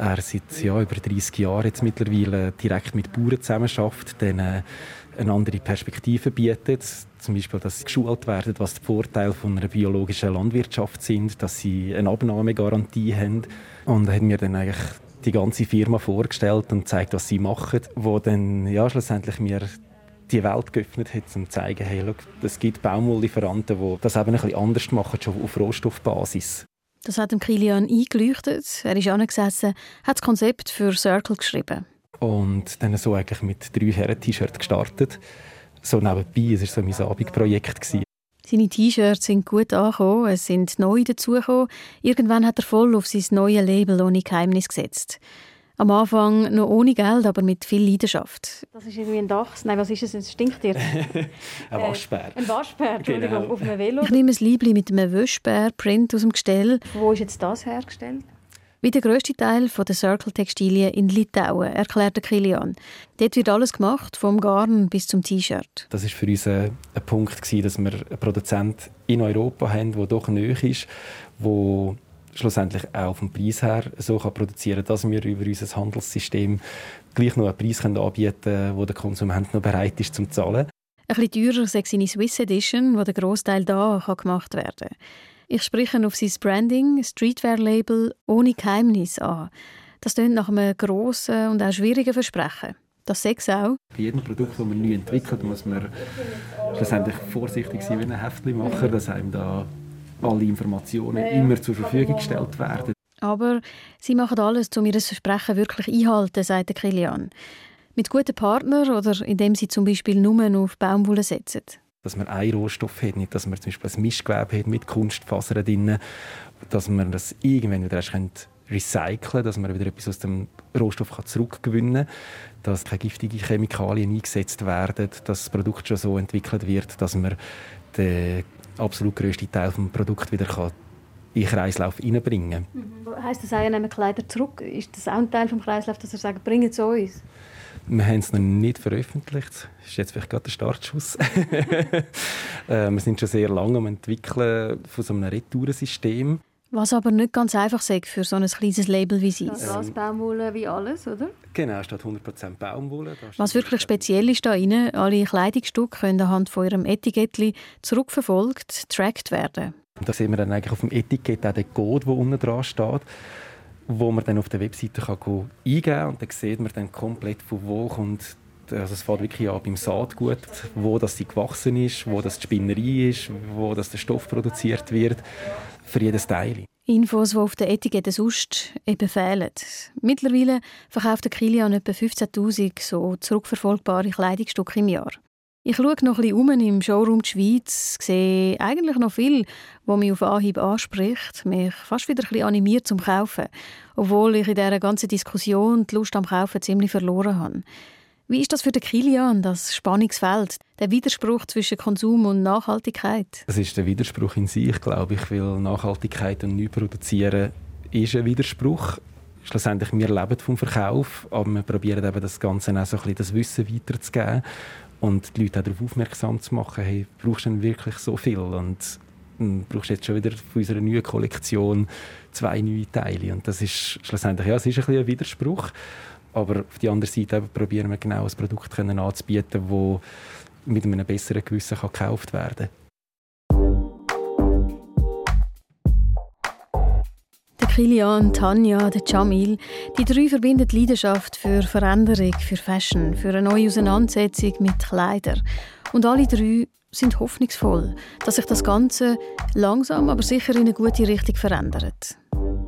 er seit ja, über 30 Jahren jetzt mittlerweile direkt mit Bauern zusammenarbeitet, denen eine andere Perspektive bietet. Zum Beispiel, dass sie geschult werden, was die Vorteile von einer biologischen Landwirtschaft sind, dass sie eine Abnahmegarantie haben. Und er hat mir dann eigentlich die ganze Firma vorgestellt und zeigt, was sie machen, wo dann ja, schlussendlich mir die Welt geöffnet hat, um zu zeigen, hey, es gibt Baumwolllieferanten, die das eben ein bisschen anders machen, schon auf Rohstoffbasis. Das hat dem Kilian eingeleuchtet. Er ist angesessen, hat das Konzept für Circle geschrieben. Und dann so eigentlich mit drei Herren-T-Shirts gestartet. So nebenbei, es war so mein Abendprojekt. Seine T-Shirts sind gut angekommen, es sind neue dazugekommen. Irgendwann hat er voll auf sein neues Label ohne Geheimnis gesetzt. Am Anfang noch ohne Geld, aber mit viel Leidenschaft. Das ist irgendwie ein Dachs. Nein, was ist es? Es stinkt dir. ein Waschbär. Äh, ein Waschbär, Entschuldigung, genau. auf einem Velo. Ich nehme ein Liebling mit einem Waschbär-Print aus dem Gestell. Wo ist jetzt das hergestellt? Wie der grösste Teil der Circle-Textilien in Litauen, erklärt Kilian. Dort wird alles gemacht, vom Garn bis zum T-Shirt. Das war für uns ein, ein Punkt, gewesen, dass wir einen Produzent in Europa haben, der doch nöch ist, der schlussendlich auch vom Preis her so kann produzieren kann, dass wir über unser Handelssystem gleich noch einen Preis anbieten können, wo der Konsument noch bereit ist zu zahlen. Ein bisschen teurer sei seine Swiss Edition, wo der Großteil da gemacht werden kann. Ich spreche auf sein Branding, Streetwear-Label ohne Geheimnis an. Das klingt nach einem grossen und auch schwierigen Versprechen. Das sechs auch. Bei jedem Produkt, das man neu entwickelt, muss man schlussendlich vorsichtig sein wie ein Heftlimacher, dass einem da alle Informationen immer zur Verfügung gestellt werden. Aber sie machen alles, um ihr Versprechen wirklich einhalten, sagt Kilian. Mit guten Partnern oder indem sie zum Beispiel nur auf Baumwolle setzen dass man einen Rohstoff hat, nicht, dass man zum Beispiel ein Mischgewebe hat mit Kunstfasern drin, dass man das irgendwann wieder erst recyceln dass man wieder etwas aus dem Rohstoff zurückgewinnen kann, dass keine giftigen Chemikalien eingesetzt werden, dass das Produkt schon so entwickelt wird, dass man den absolut grössten Teil des Produkts wieder kann in den Kreislauf hineinbringen kann. Mhm. Heißt das auch, nehmen Kleider zurück? Ist das auch ein Teil des Kreislaufs, dass er sagt, bringen zu uns? Wir haben es noch nicht veröffentlicht. Das ist jetzt vielleicht gerade der Startschuss. Äh, wir sind schon sehr lange am Entwickeln von so einem Retourensystem. Was aber nicht ganz einfach ist für so ein kleines Label wie Sie. Ähm, Baumwolle wie alles, oder? Genau, statt 100% Baumwolle. Was wirklich speziell ist da rein, alle Kleidungsstücke können anhand von ihrem Etikettli zurückverfolgt, tracked werden. Und da sehen wir dann eigentlich auf dem Etikett auch den Code, der unten dran steht wo man dann auf der Webseite kann eingeben kann und dann sieht man dann komplett, von wo kommt also es fängt wirklich an beim Saatgut, wo das sie gewachsen ist, wo das die Spinnerei ist, wo das der Stoff produziert wird, für jedes Teil. Infos, die auf der Etikette sonst eben fehlen. Mittlerweile verkauft der Kilian etwa 15'000 so zurückverfolgbare Kleidungsstücke im Jahr. Ich schaue noch ein bisschen um im Showroom der Schweiz, sehe eigentlich noch viel, was mich auf Anhieb anspricht, mich fast wieder ein bisschen animiert zum Kaufen, obwohl ich in dieser ganzen Diskussion die Lust am Kaufen ziemlich verloren habe. Wie ist das für den Kilian, das Spannungsfeld, der Widerspruch zwischen Konsum und Nachhaltigkeit? Das ist der Widerspruch in sich, glaube ich, weil Nachhaltigkeit und neu produzieren ist ein Widerspruch. Schlussendlich, wir leben vom Verkauf, aber wir probieren eben das Ganze auch so ein bisschen das Wissen weiterzugeben und die Leute auch darauf aufmerksam zu machen, hey, brauchst du denn wirklich so viel? Und hm, brauchst jetzt schon wieder von unserer neuen Kollektion zwei neue Teile. Und das ist schlussendlich, ja, es ist ein, bisschen ein Widerspruch. Aber auf der anderen Seite probieren wir genau ein Produkt anzubieten, das mit einem besseren Gewissen gekauft werden kann. Kilian, Tanja, der Jamil. Die drei verbinden Leidenschaft für Veränderung, für Fashion, für eine neue Auseinandersetzung mit Kleidern. Und alle drei sind hoffnungsvoll, dass sich das Ganze langsam, aber sicher in eine gute Richtung verändert.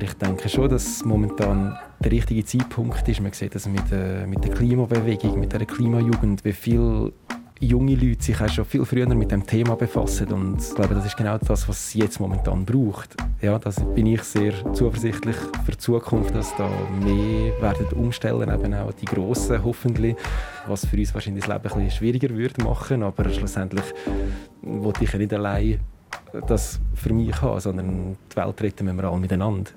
Ich denke schon, dass momentan der richtige Zeitpunkt ist. Man sieht das mit, äh, mit der Klimabewegung, mit der Klimajugend, wie viel junge Leute sich auch schon viel früher mit dem Thema befassen und ich glaube, das ist genau das, was es jetzt momentan braucht. Ja, da bin ich sehr zuversichtlich für die Zukunft, dass da mehr werden umstellen, eben auch die Grossen hoffentlich, was für uns wahrscheinlich das Leben ein bisschen schwieriger würde machen, aber schlussendlich wollte ich ja nicht allein das für mich haben, sondern die Welt retten wir alle miteinander.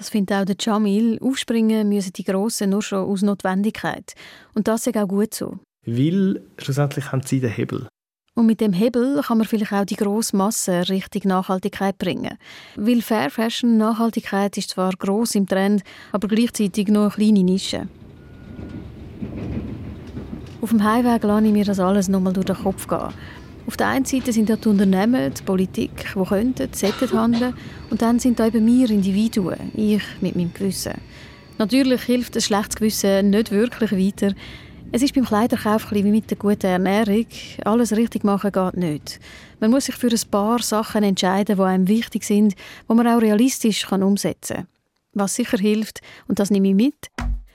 Das findet auch der Jamil. Aufspringen müssen die Grossen nur schon aus Notwendigkeit. Und das ist auch gut so. Weil schlussendlich haben sie den Hebel. Und mit dem Hebel kann man vielleicht auch die grosse Masse Richtung Nachhaltigkeit bringen. Weil Fair Fashion Nachhaltigkeit ist zwar gross im Trend, aber gleichzeitig nur eine kleine Nische. Auf dem Heimweg lasse ich mir das alles nochmal durch den Kopf gehen. Auf der einen Seite sind da die Unternehmen, die Politik, die könnten, sollten handeln. Und dann sind da eben wir Individuen, ich mit meinem Gewissen. Natürlich hilft ein schlechtes Gewissen nicht wirklich weiter. Es ist beim Kleiderkauf wie mit der guten Ernährung. Alles richtig machen geht nicht. Man muss sich für ein paar Sachen entscheiden, die einem wichtig sind, die man auch realistisch umsetzen kann. Was sicher hilft, und das nehme ich mit,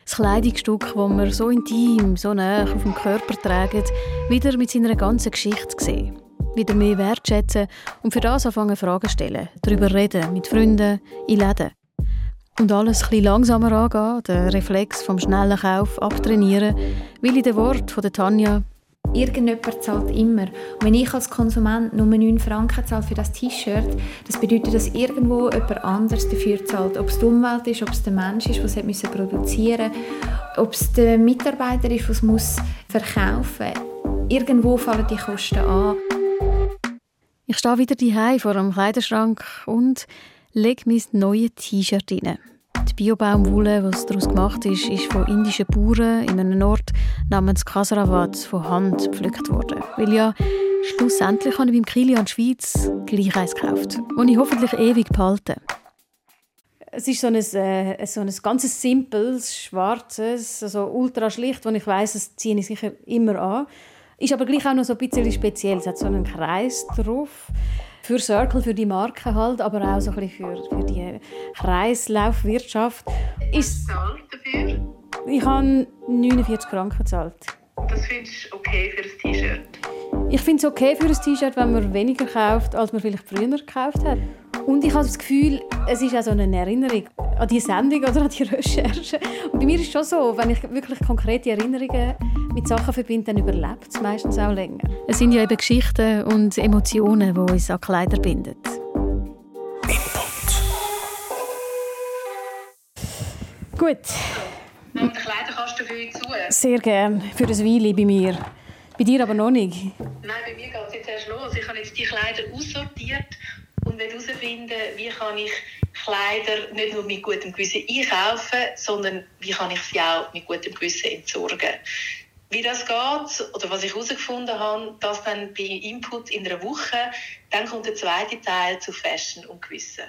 das Kleidungsstück, das man so intim, so nah auf dem Körper trägt, wieder mit seiner ganzen Geschichte sehen. Wieder mehr wertschätzen und für das anfangen Fragen stellen, darüber reden, mit Freunden, in Läden. Und alles etwas langsamer angehen, den Reflex vom schnellen Kauf abtrainieren, weil in den Worten von Tanja Irgendjemand zahlt immer. Und wenn ich als Konsument nur 9 Franken zahle für das T-Shirt, das bedeutet, dass irgendwo jemand anderes dafür zahlt. Ob es die Umwelt ist, ob es der Mensch ist, der es produzieren musste, ob es der Mitarbeiter ist, der es muss verkaufen muss. Irgendwo fallen die Kosten an. Ich stehe wieder daheim vor einem Kleiderschrank und lege mein neues T-Shirt rein. Die Biobaumwolle, was daraus gemacht ist, ist von indischen Bauern in einem Ort namens Kasravat von Hand gepflückt worden. Weil ja, schlussendlich habe ich beim Kilian Schweiz gleich eins gekauft, das ich hoffentlich ewig behalte. Es ist so ein, äh, so ein ganz simples, schwarzes, also ultra schlicht, wo ich weiß, das ziehe ich sicher immer an. Ist aber gleich auch noch so ein bisschen speziell. Es hat so einen Kreis drauf für Circle, für die Marke halt, aber auch so ein bisschen für, für die Kreislaufwirtschaft. Ist zahlt dafür? Ich habe 49 Franken gezahlt. Das findest du okay für ein T-Shirt? Ich finde es okay für ein T-Shirt, wenn man weniger kauft, als man vielleicht früher gekauft hat. Und ich habe das Gefühl, es ist auch so eine Erinnerung an die Sendung oder an die Recherche. Und bei mir ist es schon so, wenn ich wirklich konkrete Erinnerungen mit Sachen verbinde, dann überlebt es meistens auch länger. Es sind ja eben Geschichten und Emotionen, die uns an Kleider binden. Input. Gut. Nimmt den Kleiderkasten für euch zu? Sehr gern. Für ein Weile bei mir. Bei dir aber noch nicht. Nein, bei mir geht es jetzt erst los. Ich habe jetzt die Kleider aussortiert und herausfinden, wie kann ich Kleider nicht nur mit gutem Gewissen einkaufen, sondern wie kann ich sie auch mit gutem Gewissen entsorgen. Wie das geht oder was ich herausgefunden habe, das dann bei Input in einer Woche, dann kommt der zweite Teil zu Fashion und Gewissen.